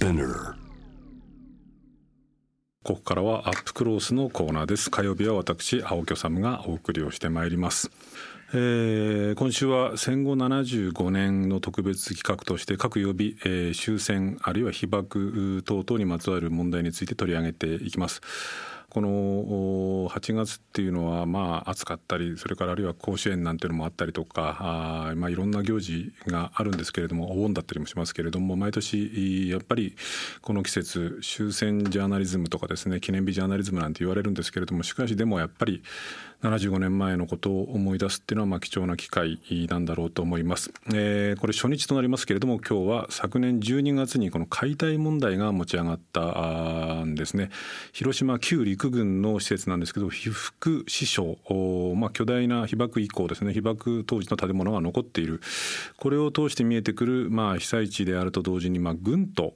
Spinner ここからはアップクロースのコーナーです。火曜日は私青木治がお送りをしてまいります。えー、今週は戦後75年の特別企画として各曜日、えー、終戦あるいは被爆等々にまつわる問題について取り上げていきます。この8月っていうのはまあ暑かったりそれからあるいは甲子園なんていうのもあったりとかあ、まあ、いろんな行事があるんですけれどもお盆だったりもしますけれども毎年やっぱりこの季節終戦ジャーナリズムとかですね記念日ジャーナリズムなんて言われるんですけれどもしかしでもやっぱり75年前のことを思い出すっていうのはまあ貴重な機会なんだろうと思います、えー、これ初日となりますけれども今日は昨年12月にこの解体問題が持ち上がったんですね。広島旧陸軍の施設なんですけど被服支所まあ巨大な被爆以降ですね。被爆当時の建物が残っている。これを通して見えてくるまあ被災地であると同時にまあ軍と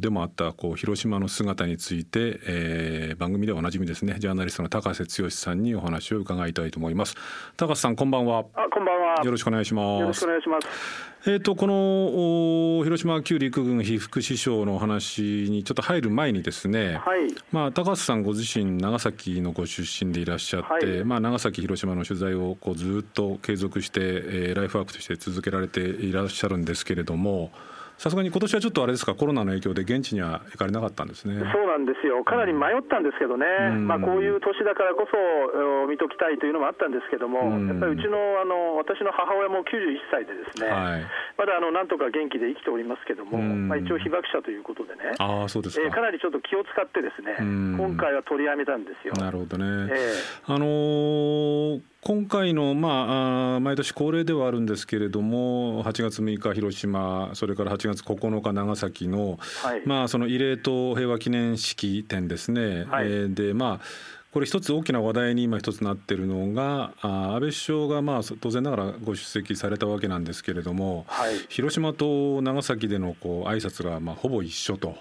でもあったこう広島の姿について、えー、番組でおなじみですね。ジャーナリストの高瀬剛さんにお話をを伺いたいと思います。高須さんこんばんは。あこんばんは。よろしくお願いします。よろしくお願いします。えっ、ー、とこの広島旧陸軍被服支廠の話にちょっと入る前にですね、はい、まあ高須さんご自身長崎のご出身でいらっしゃって、はい、まあ長崎広島の取材をこうずっと継続して、えー、ライフワークとして続けられていらっしゃるんですけれども。さすがに今年はちょっとあれですかコロナの影響で現地には行かれなかったんですね。そうなんですよ。かなり迷ったんですけどね、うん、まあ、こういう年だからこそ見ときたいというのもあったんですけども、うん、やっぱりうちのあの私の母親も91歳でですね、はい、まだあのなんとか元気で生きておりますけども、うん、まあ、一応被爆者ということでね。あそうですか,、えー、かなりちょっと気を使ってですね、今回は取りやめたんですよ。なるほどね、えー、あのー今回の、まあ、毎年恒例ではあるんですけれども8月6日広島それから8月9日長崎の,、まあその慰霊と平和記念式典ですね。はい、えー、でまあこれ一つ大きな話題に今一つなっているのが安倍首相がまあ当然ながらご出席されたわけなんですけれども、はい、広島と長崎でのこう挨拶がまあほぼ一緒と。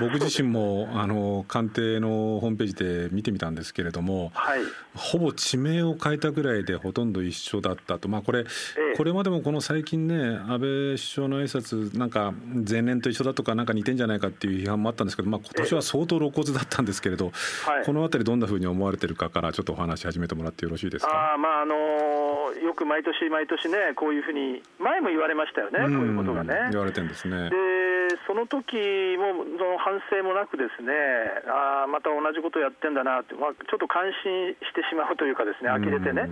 僕自身もあの官邸のホームページで見てみたんですけれども、はい、ほぼ地名を変えたぐらいでほとんど一緒だったと、まあ、これ、ええ、これまでもこの最近ね安倍首相の挨拶なんか前年と一緒だとかなんか似てんじゃないかっていう批判もあったんですけど、まあ、今年は相当露骨だったんですけれど、え、この辺りどんなふうに思われてるかからちょっとお話し始めてもらってよろしいですか？あまああのー、よく毎年毎年ねこういうふうに前も言われましたよね、こういうことがね。言われてるんですね。でその時もその反省もなくですねあまた同じことをやってんだなって、まあ、ちょっと感心してしまうというかですね呆れてね、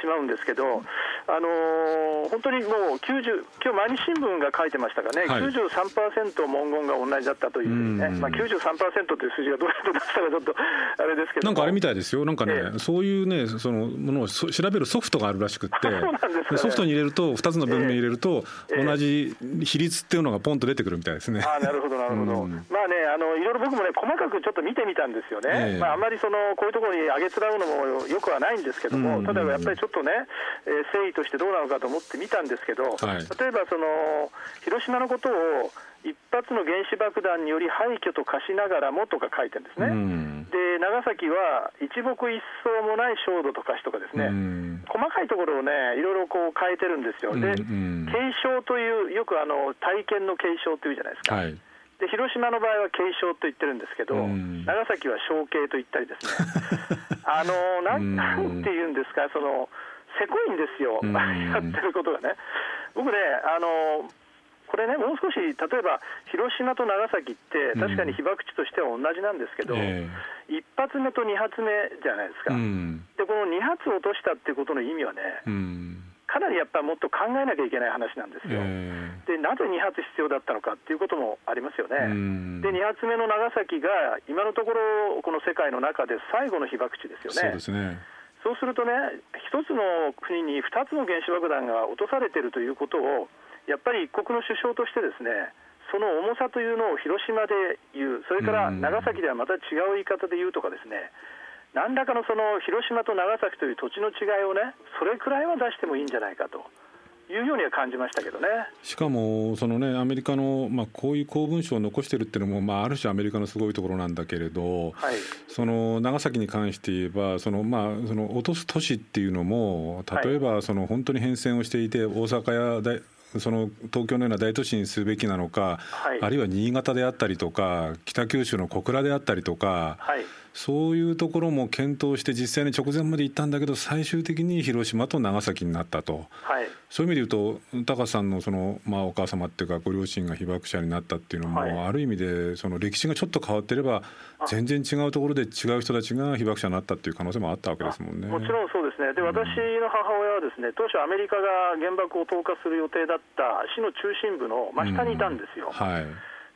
しまうんですけど、あのー、本当にもう90今日毎日新聞が書いてましたがね、はい、93%文言が同じだったというね、まあ、93%という数字がどうやって出したかちょっとあれですけど。なんかあれみたいですよ。なんかね、ええ、そういうねそのものを調べるソフトがあるらしくて、ね、ソフトに入れると2つの文面入れると、同じ比率っていうのがポンと出てくるみたいですね。あなるほどなるほど、うん、まあねあのいろいろ僕もね細かくちょっと見てみたんですよね、えー、まあ、あまりそのこういうところに上げつらうのもよくはないんですけども、うん、ただやっぱりちょっとね、えー、誠意としてどうなのかと思って見たんですけど、はい、例えばその広島のことを一発の原子爆弾により廃墟と化しながらもとか書いてるんですね、うん、で長崎は一木一草もない焦土と化しとかですね、うん、細かいところをねいろいろこう変えてるんですよ、で、継承というよくあの体験の継承というじゃないですか、はい。で広島の場合は継承と言ってるんですけど、長崎は承継と言ったりですね、あのなんなんて言うんですか、そのせこいんですよ、やってることがね。僕ねあのこれね、もう少し例えば広島と長崎って、確かに被爆地としては同じなんですけど、うんえ。ー、1発目と2発目じゃないですか、うん、でこの2発落としたっていうことの意味はね、うん。かなりやっぱりもっと考えなきゃいけない話なんですよ、でなぜ2発必要だったのかっていうこともありますよね、で2発目の長崎が今のところ、この世界の中で最後の被爆地ですよね。そうですね。そうするとね、一つの国に2つの原子爆弾が落とされているということを、やっぱり一国の首相としてですね、その重さというのを広島で言う、それから長崎ではまた違う言い方で言うとかですね、何らかのその広島と長崎という土地の違いをね、それくらいは出してもいいんじゃないかと。いうようには感じましたけどね。しかもその、ね、アメリカの、まあ、こういう公文書を残してるっていうのも、まあ、ある種アメリカのすごいところなんだけれど、はい、その長崎に関して言えばその、まあ、その落とす都市っていうのも例えば、その本当に変遷をしていて大阪や大その東京のような大都市にするべきなのか、はい、あるいは新潟であったりとか北九州の小倉であったりとか、はい、そういうところも検討して実際に直前まで行ったんだけど最終的に広島と長崎になったと、はい、そういう意味で言うと高さんのその、まあ、お母様っていうかご両親が被爆者になったっていうのも、はい、ある意味でその歴史がちょっと変わってれば全然違うところで違う人たちが被爆者になったっていう可能性もあったわけですもんね。もちろんそうですね。で、私の母親はですね当初アメリカが原爆を投下する予定だった市の中心部の真下にいたんですよ。うん、はい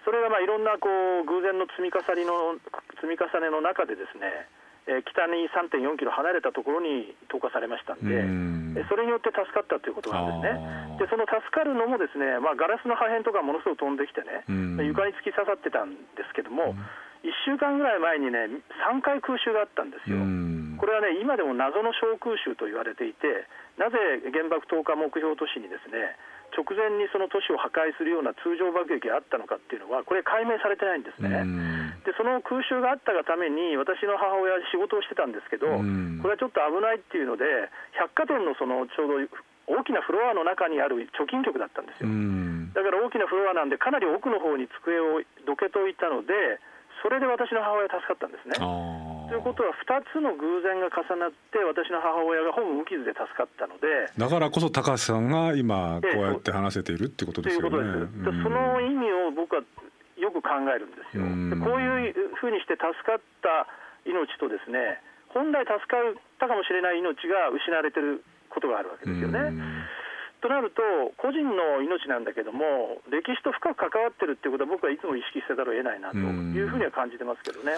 それがまあいろんなこう偶然の積み重ねの積み重ねの中でですね、えー、北に3.4キロ離れたところに投下されましたんで、ん。それによって助かったということなんですね。でその助かるのもですね、まあ、ガラスの破片とかものすごく飛んできてね、床に突き刺さってたんですけども、1週間ぐらい前にね、3回空襲があったんですよ。これはね、今でも謎の小空襲と言われていて、なぜ原爆投下目標都市にですね、直前にその都市を破壊するような通常爆撃があったのかっていうのは、これ、解明されてないんですね。で、その空襲があったがために、私の母親、仕事をしてたんですけど、これはちょっと危ないっていうので、百貨店のそのちょうど大きなフロアの中にある貯金局だったんですよ。だから大きなフロアなんで、かなり奥の方に机をどけといたので、それで私の母親助かったんですね。ということは、2つの偶然が重なって、私の母親がほぼ無傷で助かったので、だからこそ高橋さんが今、こうやって話せているってことですよね。ということです、その意味を僕はよく考えるんですよ。でこういうふうにして助かった命とですね、本来助かったかもしれない命が失われてることがあるわけですよね。となると、個人の命なんだけども、歴史と深く関わってるっていうことは、僕はいつも意識せざるを得ないなというふうには感じてますけどね。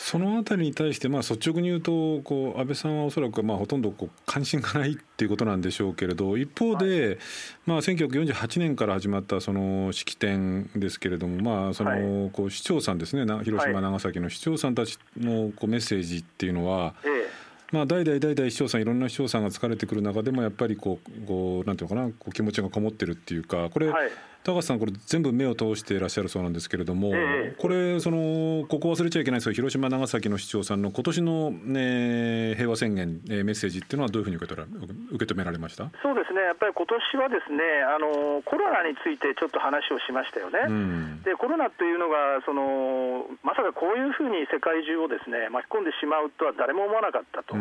そのあたりに対して、まあ、率直に言うとこう安倍さんはおそらくまあほとんどこう関心がないっていうことなんでしょうけれど一方で、はい。まあ、1948年から始まったその式典ですけれども、まあそのこう市長さんですね広島、長崎の市長さんたちのこうメッセージっていうのは、ええまあ、代々代々市長さんいろんな市長さんが疲れてくる中でもやっぱりこうこうなんていうのかなこう気持ちがこもってるっていうかこれ、はい、高橋さんこれ全部目を通していらっしゃるそうなんですけれども、えー、これそのここ忘れちゃいけないですけど広島長崎の市長さんの今年の、ね、平和宣言、えー、メッセージっていうのはどういうふうに受け取ら受け止められました？そうですね。やっぱり今年はですねあのコロナについてちょっと話をしましたよね。うん、でコロナというのがそのまさかこういうふうに世界中をですね巻き込んでしまうとは誰も思わなかったと。うん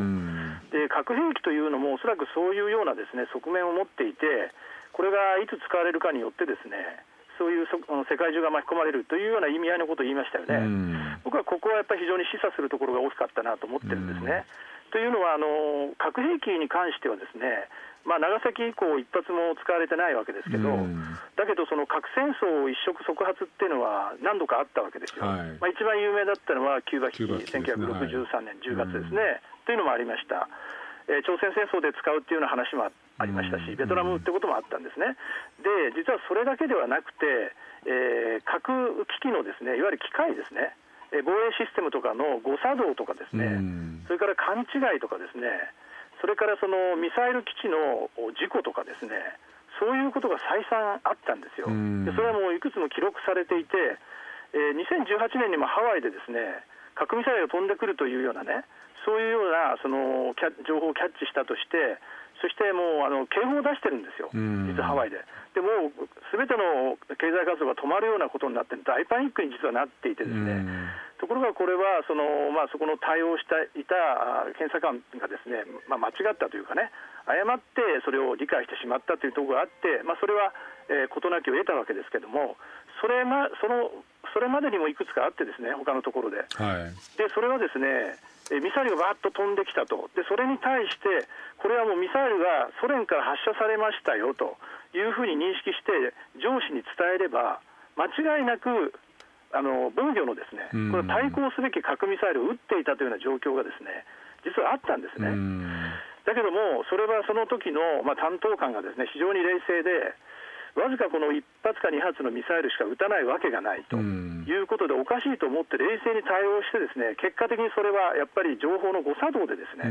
で核兵器というのもおそらくそういうようなですね側面を持っていてこれがいつ使われるかによってですねそういう世界中が巻き込まれるというような意味合いのことを言いましたよね、僕はここはやっぱり非常に示唆するところが大きかったなと思ってるんですね。というのはあの、核兵器に関してはですね、まあ、長崎以降、一発も使われてないわけですけど、だけど、その核戦争一触即発っていうのは何度かあったわけですよ、はい、まあ、一番有名だったのはキューバ危機、1963年10月ですね、というのもありました。えー、朝鮮戦争で使うっていうような話もありましたし、ベトナムってこともあったんですね。で、実はそれだけではなくて、えー、核機器のですねいわゆる機械ですね、えー、防衛システムとかの誤作動とかですね、それから勘違いとかですね、それからそのミサイル基地の事故とかですね、そういうことが再三あったんですよ。でそれはもういくつも記録されていて、えー、2018年にもハワイでですね核ミサイルが飛んでくるというようなね、そういうようなその情報をキャッチしたとして、そしてもうあの警報を出してるんですよ、実はハワイで。でもすべての経済活動が止まるようなことになって、大パニックに実はなっていて、ですね。ところがこれはその、まあ、そこの対応していた検査官がですね、まあ、間違ったというかね、誤ってそれを理解してしまったというところがあって、まあ、それは事、えー、なきを得たわけですけれども、それ,、ま、そのそれまでにもいくつかあって、ですね他のところで、はい、でそれはですねミサイルがわっと飛んできたと。で、それに対して、これはもうミサイルがソ連から発射されましたよというふうに認識して、上司に伝えれば、間違いなくあの防御のですねこれ対抗すべき核ミサイルを撃っていたというような状況がですね実はあったんですね。だけども、それはその時のまあ担当官がですね非常に冷静で、わずかこの1発か2発のミサイルしか撃たないわけがないということで、おかしいと思って冷静に対応して、ですね結果的にそれはやっぱり情報の誤作動で、ですね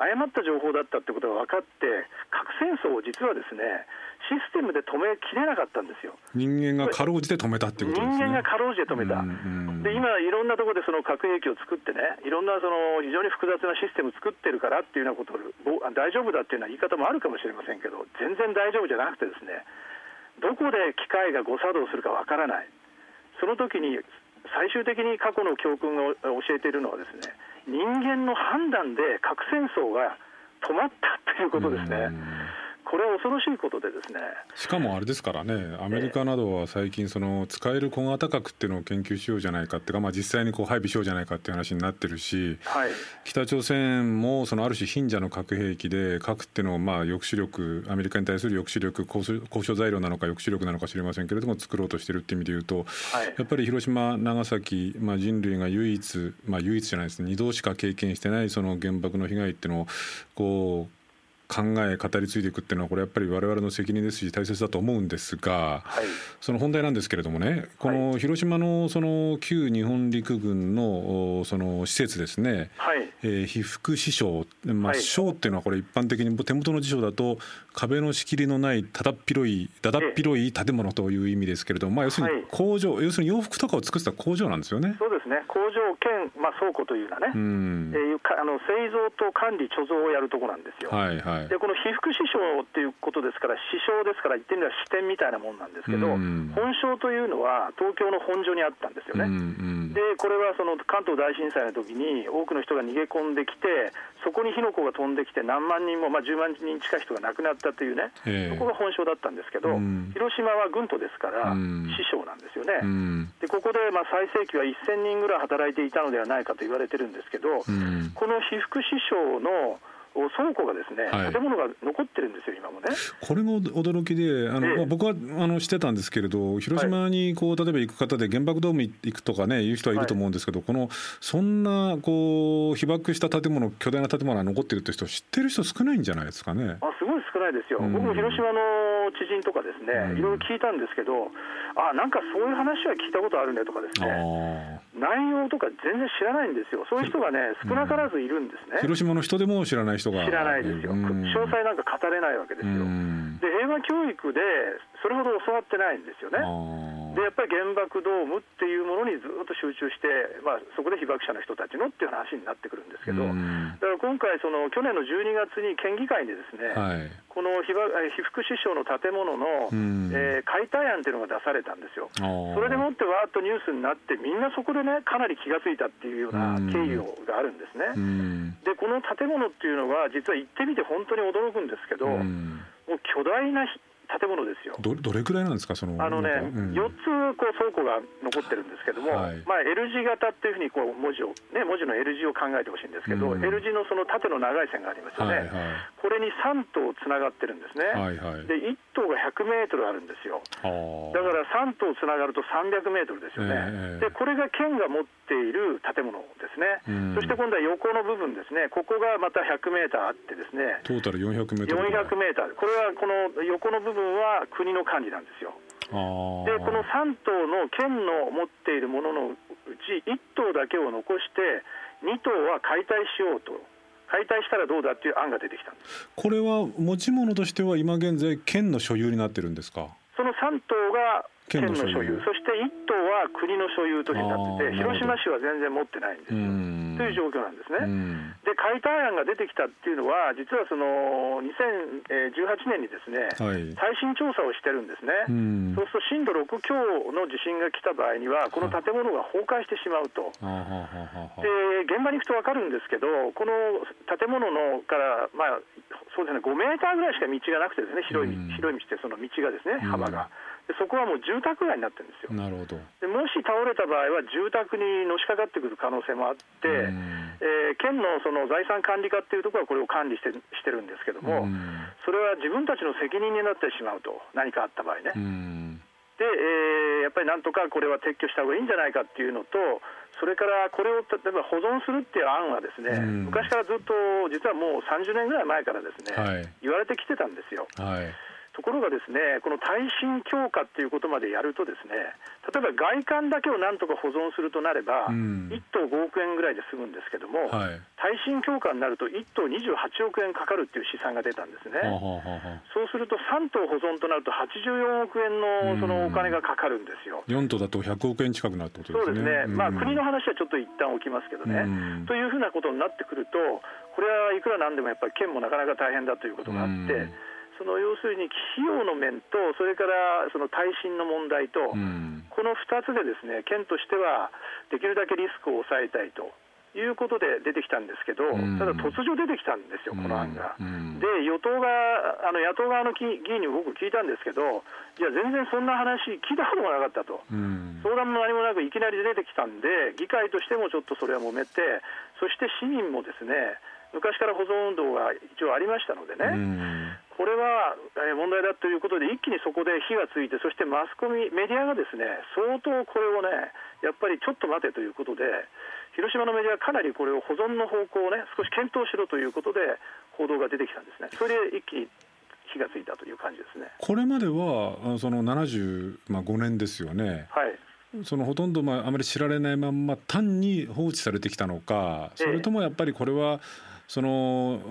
誤った情報だったってことが分かって、核戦争を実はですねシステムで止めきれなかったんですよ人間がかろうじて止めたってことですね。人間がかろうじて止めた、で今、いろんなところでその核兵器を作ってね、いろんなその非常に複雑なシステムを作ってるからっていうようなことを、大丈夫だっていうような言い方もあるかもしれませんけど、全然大丈夫じゃなくてですね。どこで機械が誤作動するかわからない、その時に最終的に過去の教訓を教えているのはですね人間の判断で核戦争が止まったということですね。これは恐ろしいことでですね。しかもあれですからねアメリカなどは最近その使える小型核っていうのを研究しようじゃないかっていうか、まあ、実際にこう配備しようじゃないかっていう話になってるし、はい、北朝鮮もそのある種貧者の核兵器で核っていうのをまあ抑止力アメリカに対する抑止力交渉材料なのか抑止力なのか知りませんけれども作ろうとしてるっていう意味で言うと、はい、やっぱり広島長崎、まあ、人類が唯一、まあ、唯一じゃないですね二度しか経験してないその原爆の被害っていうのをこう考え語り継いでいくっていうのはこれやっぱり我々の責任ですし大切だと思うんですが、はい、その本題なんですけれどもねこの広島のその旧日本陸軍のその施設ですね、はい、えー、被服支廠、まあ、省っていうのはこれ一般的に手元の辞書だと壁の仕切りのないただっ広いだだっ広い建物という意味ですけれども、まあ、要するに工場、はい、要するに洋服とかを作ってた工場なんですよね。そうですね。工場兼、まあ、倉庫というようなね、うん。えー、あの製造と管理貯蔵をやるところなんですよ。はいはいでこの被服支廠っていうことですから、支廠ですから、言ってみれば支店みたいなもんなんですけど、うん、本省というのは東京の本所にあったんですよね。うんうん、で、これはその関東大震災の時に多くの人が逃げ込んできて、そこに火の粉が飛んできて、何万人も、まあ、10万人近い人が亡くなったというね、えー、そこが本省だったんですけど、うん、広島は軍都ですから、師匠なんですよね。でここでまあ最盛期は1000人ぐらい働いていたのではないかと言われてるんですけど、この被服支廠の倉庫がですね、はい、建物が残ってるんですよ、今もね。これも驚きで、あの、えまあ、僕はあのしてたんですけれど、広島にこう例えば行く方で原爆ドーム行くとかね、いう人はいると思うんですけど、はい、このそんなこう被爆した建物、巨大な建物が残ってるって人、知ってる人少ないんじゃないですかね。あすごい少ないですよ、うん、僕も広島の知人とかですね、いろいろ聞いたんですけど、あなんかそういう話は聞いたことあるねとかですね。内容とか全然知らないんですよ、そういう人がね、少なからずいるんですね、うん、広島の人でも知らない人が知らないですよ、詳細なんか語れないわけですよ、で平和教育でそれほど教わってないんですよね。でやっぱり原爆ドームっていうものにずっと集中して、まあ、そこで被爆者の人たちのっていう話になってくるんですけど、だから今回、その去年の12月に県議会でですね、はい、この被被服支廠の建物の、えー、解体案っていうのが出されたんですよ。それでもってわーっとニュースになって、みんなそこでね、かなり気が付いたっていうような経緯があるんですね。で、この建物っていうのは、実は行ってみて本当に驚くんですけど、もう巨大な建物ですよ。どどれくらいなんですか、そのあのね、うん、4つこう倉庫が残ってるんですけども、はい、まあ、L 字型っていうふうにこう文字を、ね、文字の L 字を考えてほしいんですけど、うん、L 字のその縦の長い線がありますよね、はいはい、これに3棟つながってるんですね、はいはい、で1棟が100メートルあるんですよ、だから3棟つながると300メートルですよね、えー、でこれが県が持っている建物ですね、うん、そして今度は横の部分ですね、ここがまた100メーターあってですね、トータル400メートル。400メーター、これはこの横の部分は国の管理なんですよ。でこの3棟の県の持っているもののうち1棟だけを残して2棟は解体しようと解体したらどうだっていう案が出てきた。んですこれは持ち物としては今現在県の所有になってるんですか？その3棟が県の所有。そして1棟は国の所有としてなってて広島市は全然持ってないんですよ。という状況なんですね。で解体案が出てきたっていうのは実はその2018年にですね、はい、耐震調査をしてるんですね。そうすると震度6強の地震が来た場合にはこの建物が崩壊してしまうと。で現場に行くと分かるんですけどこの建物のからまあそうですね5メーターぐらいしか道がなくてですね広い広い道ってその道がですね幅が。でそこはもう住宅街になってるんですよ。なるほど。でもし倒れた場合は住宅にのしかかってくる可能性もあって、えー、県のその財産管理課っていうところはこれを管理してしてるんですけども、それは自分たちの責任になってしまうと、何かあった場合ね。で、えー、やっぱりなんとかこれは撤去した方がいいんじゃないかっていうのと、それからこれを例えば保存するっていう案はですね、昔からずっと実はもう30年ぐらい前からですね、はい、言われてきてたんですよ。はいところがですねこの耐震強化っていうことまでやるとですね例えば外観だけをなんとか保存するとなれば、うん、1棟5億円ぐらいで済むんですけども、はい、耐震強化になると1棟28億円かかるっていう試算が出たんですね。そうすると3棟保存となると84億円のそのお金がかかるんですよ。4棟だと100億円近くなるってことですね。そうですね。まあ国の話はちょっと一旦置きますけどね。というふうなことになってくると、これはいくらなんでもやっぱり県もなかなか大変だということがあって。そその要するに費用の面と、それからその耐震の問題と、うん、この2つでですね県としてはできるだけリスクを抑えたいと。いうことで出てきたんですけど、うん、ただ突如出てきたんですよ、この案が。うん、で、与党があの野党側の議員に僕、聞いたんですけど、いや、全然そんな話、聞いたこともなかったと、うん、相談も何もなく、いきなり出てきたんで、議会としてもちょっとそれは揉めて、そして市民もですね、昔から保存運動が一応ありましたのでね、これは問題だということで、一気にそこで火がついて、そしてマスコミ、メディアがですね相当これをね、やっぱりちょっと待てということで、広島のメディアはかなりこれを保存の方向をね少し検討しろということで報道が出てきたんですね。それで一気に火がついたという感じですね。これまではその75年ですよね。はい。そのほとんどまああまり知られないまま単に放置されてきたのかそれともやっぱりこれはその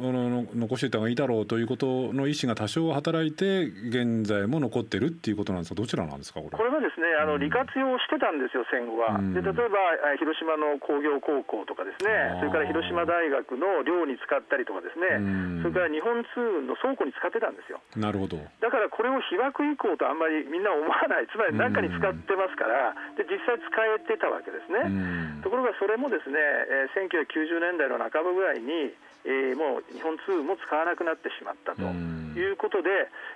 残しておいた方がいいだろうということの意思が多少働いて現在も残ってるっていうことなんですか？どちらなんですかこれ？これはですねあの、利活用してたんですよ戦後は、で例えば広島の工業高校とかですねそれから広島大学の寮に使ったりとかですねそれから日本通運の倉庫に使ってたんですよ。なるほど。だからこれを被爆以降とあんまりみんな思わない。つまり何かに使ってますからで実際使えてたわけですね。ところがそれもですね、えー、1990年代の半ばぐらいにえー、もう日本通も使わなくなってしまったということで、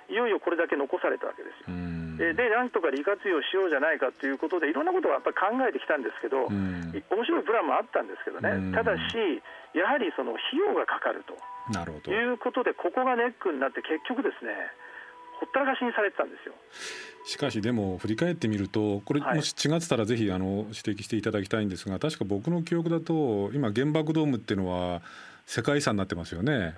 いよいよこれだけ残されたわけです。よ。で、なんとか利活用しようじゃないかということで、いろんなことをやっぱり考えてきたんですけど、面白いプランもあったんですけどね、ただし、やはりその費用がかかるということで、ここがネックになって、結局ですね、ほったらかしにされてたんですよ。しかしでも振り返ってみるとこれもし違ってたらぜひあの指摘していただきたいんですが確か僕の記憶だと今原爆ドームっていうのは世界遺産になってますよね、はい、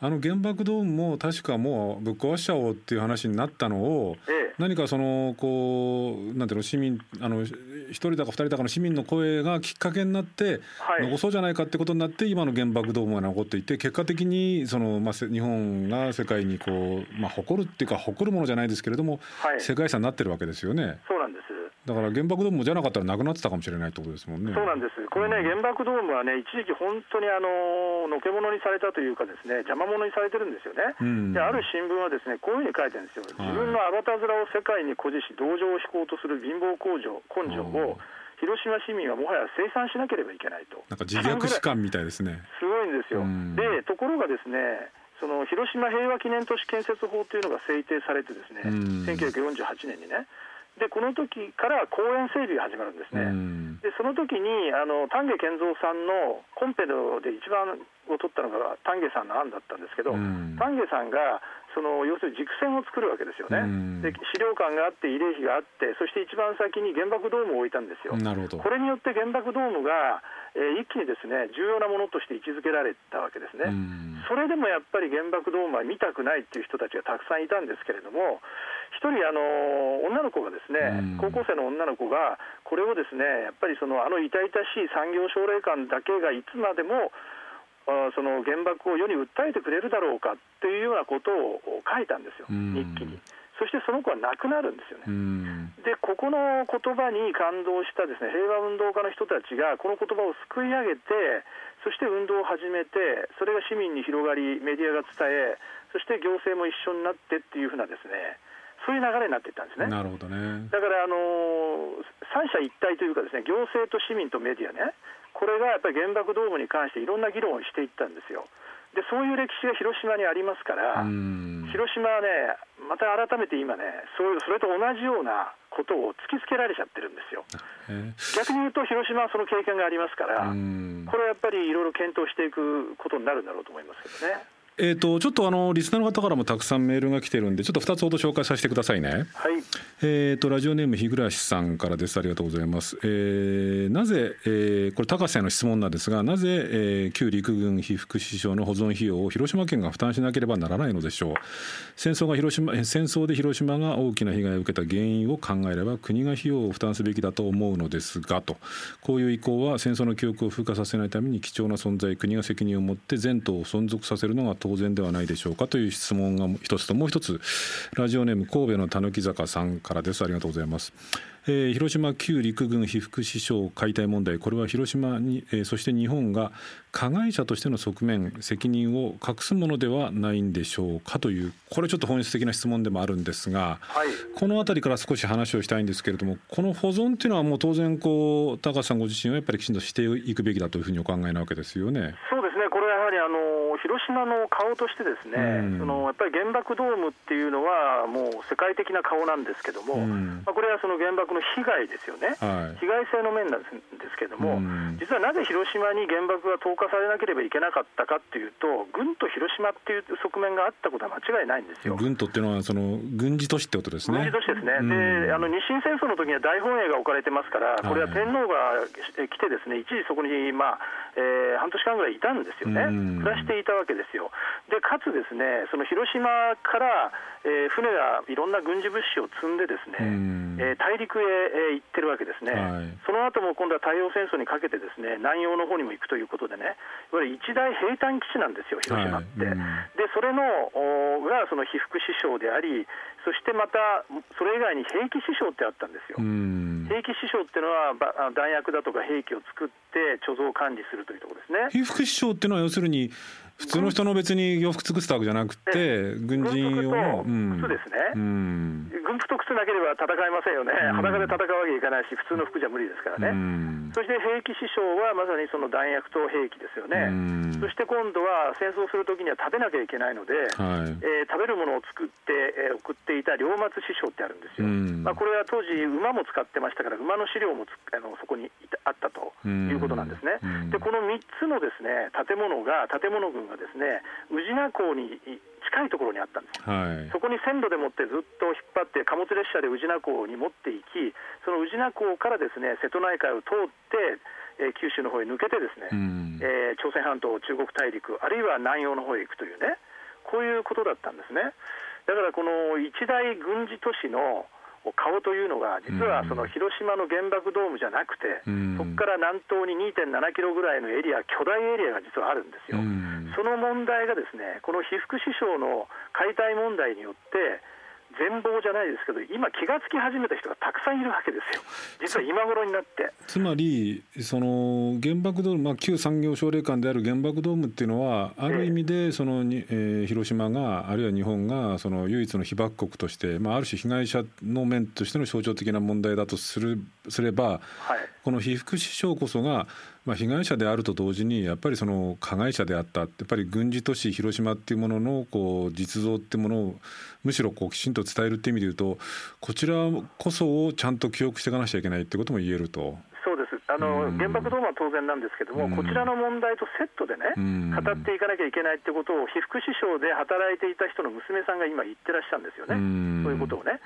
あの原爆ドームも確かもうぶっ壊しちゃおうっていう話になったのを、ええ、何かそのこうなんていうの市民あの一人だか二人だかの市民の声がきっかけになって、はい、残そうじゃないかってことになって今の原爆ドームが残っていて結果的にその、まあ、日本が世界にこう、まあ、誇るっていうか誇るものじゃないですけれども、はい、世界遺産になってるわけですよね。そうなんですだから原爆ドームじゃなかったらなくなってたかもしれないってことですもんね。そうなんです。これね、原爆ドームはね、一時期本当にあののけ者にされたというかですね、邪魔者にされてるんですよね。うん、である新聞はですね、こういうふうに書いてるんですよ。自分のアバター面を世界に誇示し、同情を引こうとする貧乏工場根性を。広島市民はもはや生産しなければいけないと。なんか自虐史観みたいですね。すごいんですよ。で、ところがですね、その広島平和記念都市建設法というのが制定されてですね、1948年にね。でこの時から公園整備が始まるんですね、でその時にあの丹下健三さんのコンペドで一番を取ったのが丹下さんの案だったんですけど、丹下さんがその要するに軸線を作るわけですよね、で資料館があって、慰霊碑があって、そして一番先に原爆ドームを置いたんですよ、なるほど。これによって原爆ドームが、えー、一気にですね重要なものとして位置づけられたわけですね、それでもやっぱり原爆ドームは見たくないっていう人たちがたくさんいたんですけれども、一人あの女の子がですね、高校生の女の子がこれをですねやっぱりそのあの痛々しい産業奨励館だけがいつまでもその原爆を世に訴えてくれるだろうかっていうようなことを書いたんですよ、日記に。そしてその子は亡くなるんですよね。で、ここの言葉に感動したですね平和運動家の人たちが、この言葉をすくい上げて、そして運動を始めて、それが市民に広がり、メディアが伝え、そして行政も一緒になってっていうふうなですね、そういう流れになっていったんですね。なるほどねだから、あの三者一体というかですね行政と市民とメディアねこれがやっぱり原爆ドームに関していろんな議論をしていったんですよ。でそういう歴史が広島にありますから、広島はね、また改めて今ねそういう、それと同じようなことを突きつけられちゃってるんですよ。逆に言うと、広島はその経験がありますから、これはやっぱりいろいろ検討していくことになるんだろうと思いますけどね。えーと、ちょっとあのリスナーの方からもたくさんメールが来てるんでちょっと2つほど紹介させてくださいね。はいえーと、ラジオネーム日暮さんからですありがとうございます。えー、なぜ、えー、これ高瀬への質問なんですがなぜ、えー、旧陸軍被服支省の保存費用を広島県が負担しなければならないのでしょう戦争が広島戦争で広島が大きな被害を受けた原因を考えれば国が費用を負担すべきだと思うのですがとこういう意向は戦争の記憶を風化させないために貴重な存在国が責任を持って全島を存続させるのが当然ではないでしょうかという質問が一つともう一つラジオネーム神戸のたぬき坂さんからですありがとうございます。えー、広島旧陸軍被服支廠解体問題これは広島に、えー、そして日本が加害者としての側面責任を隠すものではないんでしょうかというこれちょっと本質的な質問でもあるんですが、はい、この辺りから少し話をしたいんですけれどもこの保存っていうのはもう当然こう高橋さんご自身はやっぱりきちんとしていくべきだというふうにお考えなわけですよね。そうですねこれはやはりあの広島の顔としてですね、うん、そのやっぱり原爆ドームっていうのはもう世界的な顔なんですけども、うん、まあ、これはその原爆の被害ですよね、はい、被害性の面なんですけども、うん、実はなぜ広島に原爆が投下されなければいけなかったかっていうと、軍と広島っていう側面があったことは間違いないんですよ。軍とっていうのはその軍事都市ってことですね。軍事都市ですね。で、あの日清戦争の時には大本営が置かれてますから、これは天皇が来てですね、一時そこにまあ、えー、半年間ぐらいいたんですよね。暮らしていたわけですよ。でかつですね、その広島から、えー、船がいろんな軍事物資を積んでですね、えー、大陸へ、えー、行ってるわけですね。はい、その後も今度は太平洋戦争にかけてですね、南洋の方にも行くということでね、いわゆる一大兵隊基地なんですよ、広島って。はい、でそれのがその被服支廠であり、そしてまたそれ以外に兵器支廠ってあったんですよ。兵器支廠っていうのは弾薬だとか兵器を作って貯蔵管理するというところですね。被服支廠っていうのは要するに普通の人の別に洋服作ってたわけじゃなくて、軍人用の、靴ですね、うん、軍服と靴なければ戦いませんよね、うん、裸で戦うわけにいかないし、普通の服じゃ無理ですからね、うん、そして兵器師匠はまさにその弾薬と兵器ですよね、そして今度は戦争するときには食べなきゃいけないので、はい、えー、食べるものを作って、えー、送っていた両松師匠ってあるんですよ、まあ、これは当時、馬も使ってましたから、馬の飼料もあのそこにあったということなんですね。でこの3つのですね建物が建物群がですね宇品港に近いところにあったんです、はい、そこに線路でもってずっと引っ張って貨物列車で宇品港に持っていきその宇品港からですね瀬戸内海を通ってえー、九州の方へ抜けてですね、うん、えー、朝鮮半島、中国大陸、あるいは南洋の方へ行くというね、こういうことだったんですね。だからこの一大軍事都市の顔というのが、実はその広島の原爆ドームじゃなくて、そこから南東に2.7キロぐらいのエリア、巨大エリアが実はあるんですよ。その問題がですね、この被服支廠の解体問題によって、全貌じゃないですけど、今、気がつき始めた人がたくさんいるわけですよ、実は今頃になって。つまり、その原爆ドーム、まあ、旧産業奨励館である原爆ドームっていうのは、ある意味でそのに、えー、広島が、あるいは日本がその唯一の被爆国として、まあ、ある種、被害者の面としての象徴的な問題だとするすれば、はい、この被服支廠こそが、まあ、被害者であると同時にやっぱりその加害者であった。やっぱり軍事都市広島っていうもののこう実像っていうものをむしろこうきちんと伝えるって意味で言うとこちらこそをちゃんと記憶していかなきゃいけないってことも言えると。あの原爆ドームは当然なんですけども、こちらの問題とセットでね、語っていかなきゃいけないってことを、被服支廠で働いていた人の娘さんが今、言ってらっしゃるんですよね、そういうことをね。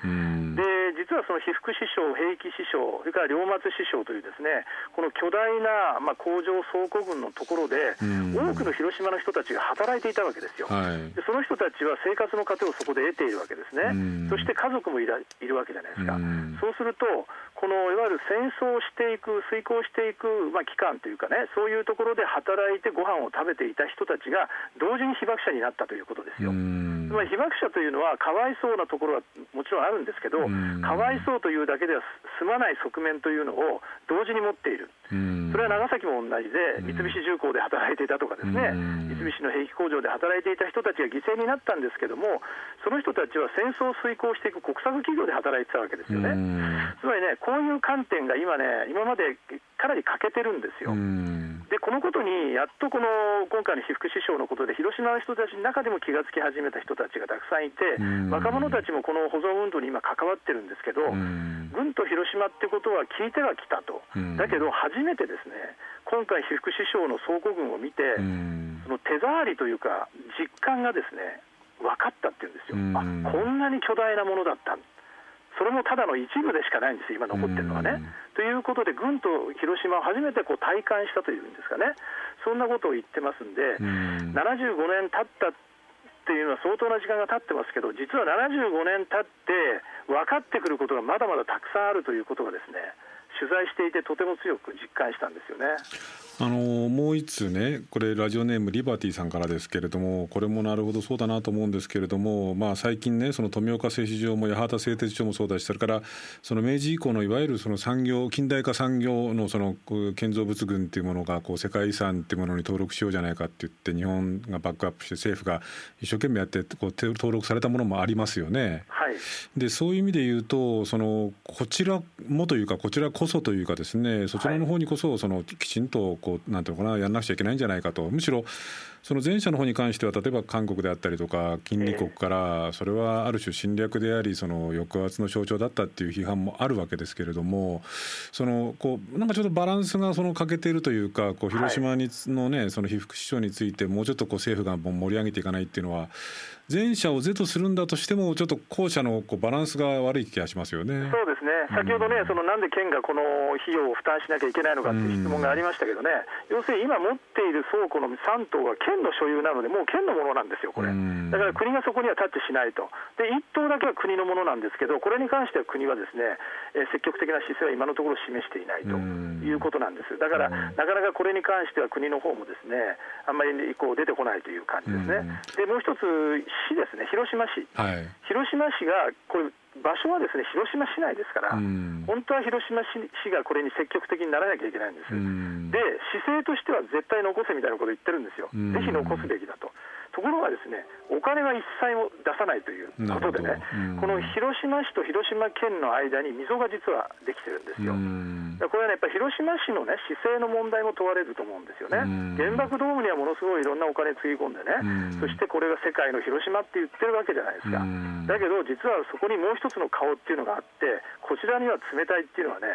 で、実はその被服支廠、兵器支廠、それから両松支廠という、ですねこの巨大な、まあ、工場倉庫群のところで、多くの広島の人たちが働いていたわけですよ。でその人たちは生活の糧をそこで得ているわけですね、そして家族もいらいるわけじゃないですか。そうするとこのいわゆる戦争をしていく、遂行していく、まあ、期間というかね、そういうところで働いてご飯を食べていた人たちが、同時に被爆者になったということですよ。つまり被爆者というのは、かわいそうなところはもちろんあるんですけど、かわいそうというだけでは済まない側面というのを同時に持っている。それは長崎も同じで、三菱重工で働いていたとかですね、三菱の兵器工場で働いていた人たちが犠牲になったんですけども、その人たちは戦争を遂行していく国策企業で働いてたわけですよね。つまりね、こういう観点が今ね、今までかなり欠けてるんですよ。でこのことにやっとこの今回の被服支廠のことで広島の人たちの中でも気がつき始めた人たちがたくさんいて若者たちもこの保存運動に今関わってるんですけど軍と広島ってことは聞いてはきたと。だけど初めてですね今回被服支廠の倉庫群を見てその手触りというか実感がですね分かったっていうんですよ。あこんなに巨大なものだったそれもただの一部でしかないんです今残ってるのはね。ということで、軍と広島を初めてこう体感したというんですかね、そんなことを言ってますんで、ん75年経ったっていうのは相当な時間が経ってますけど、実は75年経って、分かってくることがまだまだたくさんあるということがですね、取材していてとても強く実感したんですよね。あのもう一通ねこれラジオネームリバティさんからですけれどもこれもなるほどそうだなと思うんですけれども、まあ、最近ねその富岡製糸場も八幡製鉄所もそうだしそれからその明治以降のいわゆるその産業近代化産業のその建造物群っていうものがこう世界遺産っていうものに登録しようじゃないかって言って日本がバックアップして政府が一生懸命やってこう登録されたものもありますよね。はい、でそういう意味で言うとそのこちらもというかこちらこそというかですねそちらの方にこそそのきちんとここうなんていうのかなやらなくちゃいけないんじゃないかと。むしろその前者の方に関しては例えば韓国であったりとか近隣国からそれはある種侵略でありその抑圧の象徴だったっていう批判もあるわけですけれどもそのこうなんかちょっとバランスがその欠けているというかこう広島にのねその被服支廠についてもうちょっとこう政府が盛り上げていかないっていうのは前者を是とするんだとしてもちょっと後者のこうバランスが悪い気がしますよね。そうですね。先ほどね、そのなんで県がこの費用を負担しなきゃいけないのかっていう質問がありましたけどね、要するに今持っている倉庫の3棟が県の所有なので、もう県のものなんですよ、これ。だから国がそこにはタッチしないと。で、1棟だけは国のものなんですけど、これに関しては国はですね、え積極的な姿勢は今のところ示していないということなんです。だから、なかなかこれに関しては国の方もですね、あんまりこう出てこないという感じですね。で、もう一つ、市ですね、広島市。はい、広島市がこれ場所はですね広島市内ですから、本当は広島市がこれに積極的にならなきゃいけないんです、で姿勢としては絶対残せみたいなことを言ってるんですよ、ぜひ残すべきだと。ところがですねお金は一切も出さないということでね、この広島市と広島県の間に溝が実はできてるんですよ。これはね、やっぱり広島市のね姿勢の問題も問われると思うんですよね。原爆ドームにはものすごいいろんなお金つぎ込んでね、そしてこれが世界の広島って言ってるわけじゃないですか。だけど実はそこにもう一つの顔っていうのがあって、こちらには冷たいっていうのはね、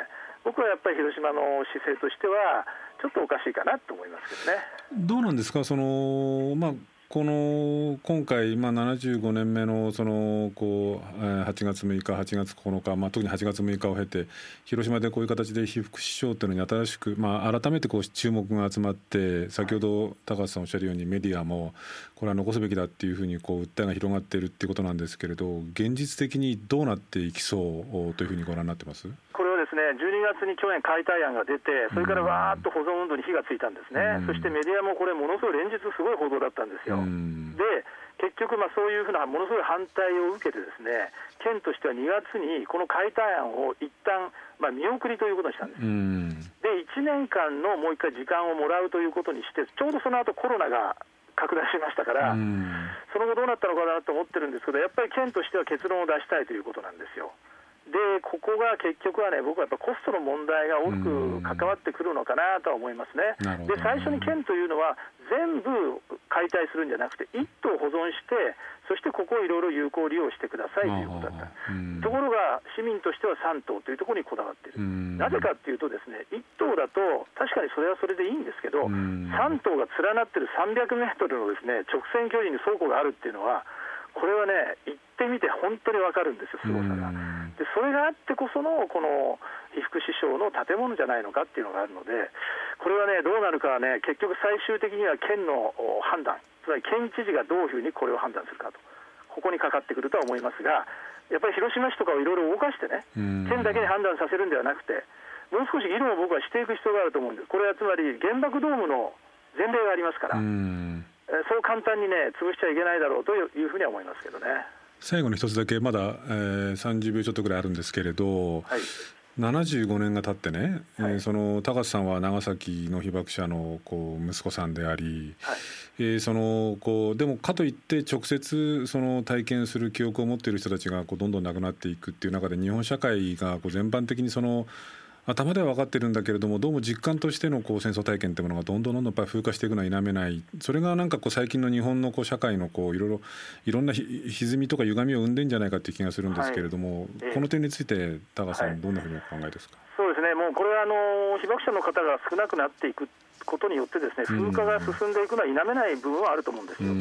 僕はやっぱり広島の姿勢としては、ちょっとおかしいかなと思いますけどね。どうなんですか、そのまあこの今回、まあ、75年目のそのこう8月6日、8月9日、まあ、特に8月6日を経て広島でこういう形で被服支廠というのに新しく、まあ、改めてこう注目が集まって先ほど高橋さんおっしゃるようにメディアもこれは残すべきだっていうふうにこう訴えが広がっているっていうことなんですけれど現実的にどうなっていきそうというふうにご覧になってます？こね12月に去年解体案が出てそれからわーっと保存運動に火がついたんですね、そしてメディアもこれものすごい連日すごい報道だったんですよ。で結局、まあ、そういうふうなものすごい反対を受けて、ですね県としては2月にこの解体案を一旦まあ見送りということにしたんです。で、1年間のもう一回時間をもらうということにして、ちょうどその後コロナが拡大しましたから、その後どうなったのかなと思ってるんですけど、やっぱり県としては結論を出したいということなんですよ。でここが結局はね、僕はやっぱコストの問題が大きく関わってくるのかなとは思いますね。で最初に県というのは、全部解体するんじゃなくて、1棟保存して、そしてここをいろいろ有効利用してくださいということだった。ところが、市民としては3棟というところにこだわっている。なぜかっていうと、ですね1棟だと、確かにそれはそれでいいんですけど、3棟が連なってる300メートルのですね直線距離に倉庫があるっていうのは、これはね、行ってみて本当に分かるんですよ、すごさが。でそれがあってこそのこの被服支廠の建物じゃないのかっていうのがあるので、これはね、どうなるかはね、結局最終的には県の判断、つまり県知事がどういうふうにこれを判断するかと、ここにかかってくるとは思いますが、やっぱり広島市とかをいろいろ動かしてね、県だけに判断させるんではなくて、もう少し議論を僕はしていく必要があると思うんです、これはつまり原爆ドームの前例がありますから。そう簡単にね、潰しちゃいけないだろうというふうには思いますけどね。最後に一つだけ、まだ、えー、30秒ちょっとぐらいあるんですけれど、はい、75年が経ってね、はい、えー、その高瀬さんは長崎の被爆者のこう息子さんであり、はい、えー、そのこうでもかといって直接その体験する記憶を持っている人たちがこうどんどんなくなっていくっていう中で日本社会がこう全般的にその頭では分かってるんだけれどもどうも実感としてのこう戦争体験というものがどんどんどんどんやっぱり風化していくのは否めない。それがなんかこう最近の日本のこう社会のこういろいろいろんな歪みとか歪みを生んでんじゃないかという気がするんですけれども、はい、この点について高橋さん、どんなふうにお考えですか？そうですね。もうこれはあの被爆者の方が少なくなっていくことによってですね風化が進んでいくのは否めない部分はあると思うんですよ。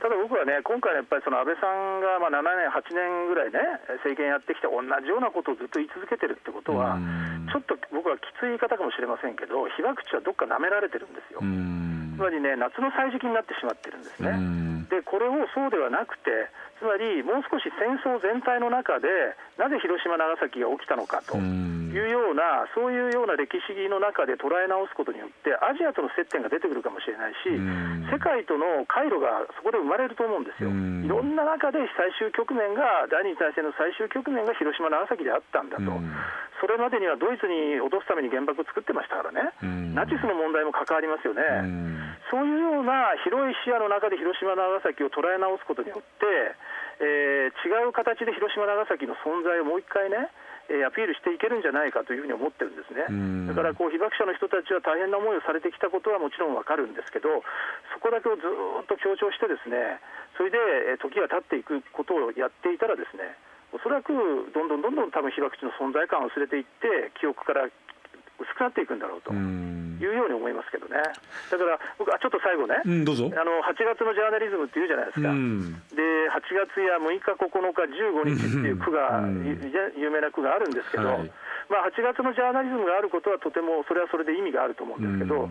ただ僕はね今回やっぱりその安倍さんがまあ7年8年ぐらいね政権やってきて同じようなことをずっと言い続けてるってことはちょっと僕はきつい言い方かもしれませんけど被爆地はどっか舐められてるんですよ。つまりね夏の歳時期になってしまってるんですね。でこれをそうではなくてつまりもう少し戦争全体の中でなぜ広島長崎が起きたのかと。いうような、そういうような歴史の中で捉え直すことによって、アジアとの接点が出てくるかもしれないし、世界との回路がそこで生まれると思うんですよ。いろんな中で最終局面が、第二次大戦の最終局面が広島、長崎であったんだと、それまでにはドイツに落とすために原爆を作ってましたからね、ナチスの問題も関わりますよね、そういうような広い視野の中で広島、長崎を捉え直すことによって、えー、違う形で広島、長崎の存在をもう一回ね、えー、アピールしていけるんじゃないかというふうに思ってるんですね、だからこう被爆者の人たちは大変な思いをされてきたことはもちろん分かるんですけど、そこだけをずっと強調して、ですねそれで時が経っていくことをやっていたら、ですねおそらくどんどんどんどん多分被爆地の存在感を薄れていって、記憶から薄くなっていくんだろうと。いうように思いますけどね、だから僕はちょっと最後ね、うん、どうぞ。あの8月のジャーナリズムっていうじゃないですか、うん、で8月や6日、9日、15日っていう句が、うん、有名な句があるんですけど、はい、まあ、8月のジャーナリズムがあることはとてもそれはそれで意味があると思うんですけど、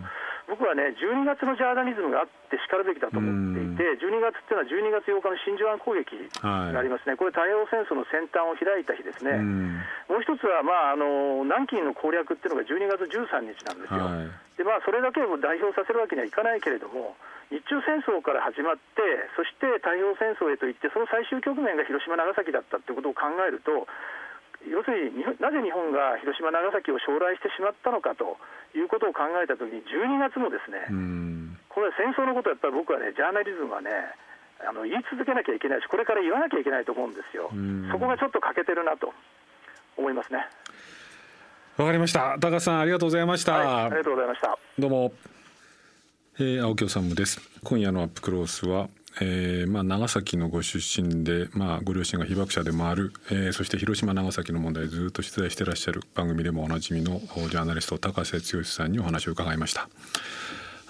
僕はね、12月のジャーナリズムがあってしかるべきだと思っていて、12月っていうのは12月8日の真珠湾攻撃がありますね、はい、これ、太平洋戦争の先端を開いた日ですね、もう一つは、まあ、あの南京の攻略っていうのが12月13日なんですよ、はい、でまあ、それだけを代表させるわけにはいかないけれども、日中戦争から始まって、そして太平洋戦争へといって、その最終局面が広島、長崎だったってことを考えると、要するになぜ日本が広島、長崎を将来してしまったのかということを考えたときに、12月もですね、これ、戦争のことやっぱり僕はね、ジャーナリズムはね、あの言い続けなきゃいけないし、これから言わなきゃいけないと思うんですよ、そこがちょっと欠けてるなと思いますね。わかりました。高さんありがとうございました。はい、ありがとうございました。どうも。えー、青木治です。今夜のアップクロースはえーまあ、長崎のご出身で、まあ、ご両親が被爆者でもある、えー、そして広島長崎の問題ずっと取材してらっしゃる番組でもおなじみのジャーナリスト高瀬剛さんにお話を伺いました。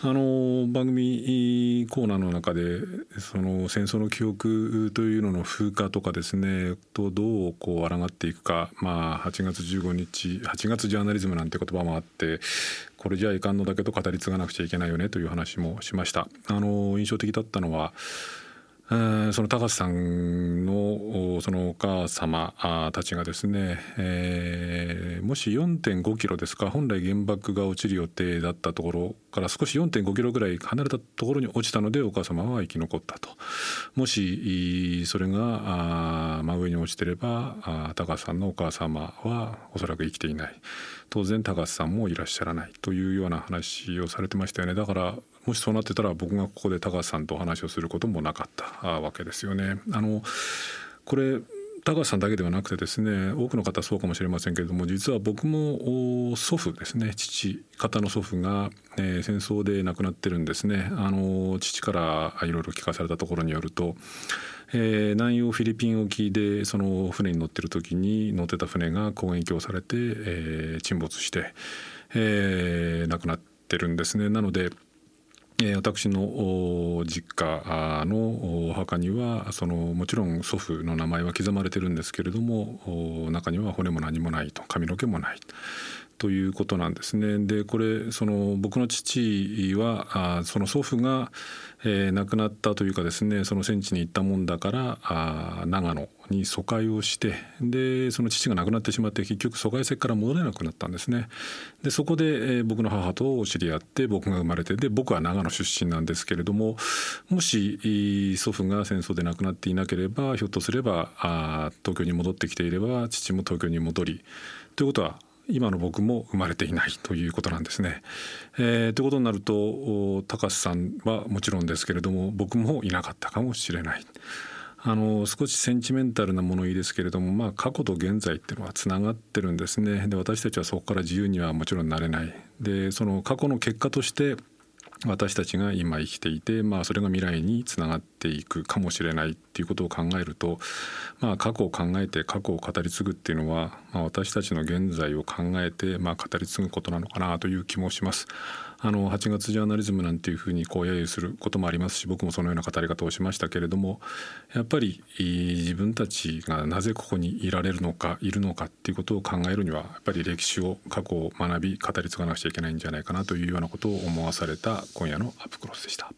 あの番組コーナーの中でその戦争の記憶というのの風化とかですねとどうこう抗っていくか、まあ、8月15日8月ジャーナリズムなんて言葉もあってこれじゃいかんのだけど語り継がなくちゃいけないよねという話もしました。あの印象的だったのはその高瀬さんのそのお母様たちがですね、えー、もし4.5キロですか本来原爆が落ちる予定だったところから少し4.5キロぐらい離れたところに落ちたのでお母様は生き残ったと。もしそれが真上に落ちてれば高瀬さんのお母様はおそらく生きていない。当然高瀬さんもいらっしゃらない。というような話をされてましたよね。だからもしそうなってたら僕がここで高橋さんとお話をすることもなかったわけですよね。あのこれ高橋さんだけではなくてですね多くの方そうかもしれませんけれども実は僕も祖父ですね父方の祖父が、えー、戦争で亡くなってるんですね。あの父からいろいろ聞かされたところによると、えー、南洋フィリピン沖でその船に乗ってる時に乗ってた船が攻撃をされて、えー、沈没して、えー、亡くなってるんですね。なので私の実家のお墓にはそのもちろん祖父の名前は刻まれてるんですけれども中には骨も何もないと髪の毛もないということなんですね。でこれその僕の父はあその祖父が、えー、亡くなったというかですねその戦地に行ったもんだからあ長野に疎開をしてでその父が亡くなってしまって結局疎開先から戻れなくなったんですね。でそこで、えー、僕の母と知り合って僕が生まれてで僕は長野出身なんですけれどももし祖父が戦争で亡くなっていなければひょっとすればあ東京に戻ってきていれば父も東京に戻りということは今の僕も生まれていないということなんですね。えー、ということになると高須さんはもちろんですけれども僕もいなかったかもしれない。あの少しセンチメンタルな物言いですけれども、まあ、過去と現在っていうのはつながってるんですねで私たちはそこから自由にはもちろんなれないでその過去の結果として私たちが今生きていて、まあ、それが未来につながっていくかもしれないっていうことを考えると、まあ、過去を考えて過去を語り継ぐっていうのは、まあ、私たちの現在を考えて、まあ、語り継ぐことなのかなという気もします。あの8月ジャーナリズムなんていうふうにこう揶揄することもありますし僕もそのような語り方をしましたけれどもやっぱり自分たちがなぜここにいられるのかいるのかっていうことを考えるにはやっぱり歴史を過去を学び語り継がなくちゃいけないんじゃないかなというようなことを思わされた今夜のアップクロスでした。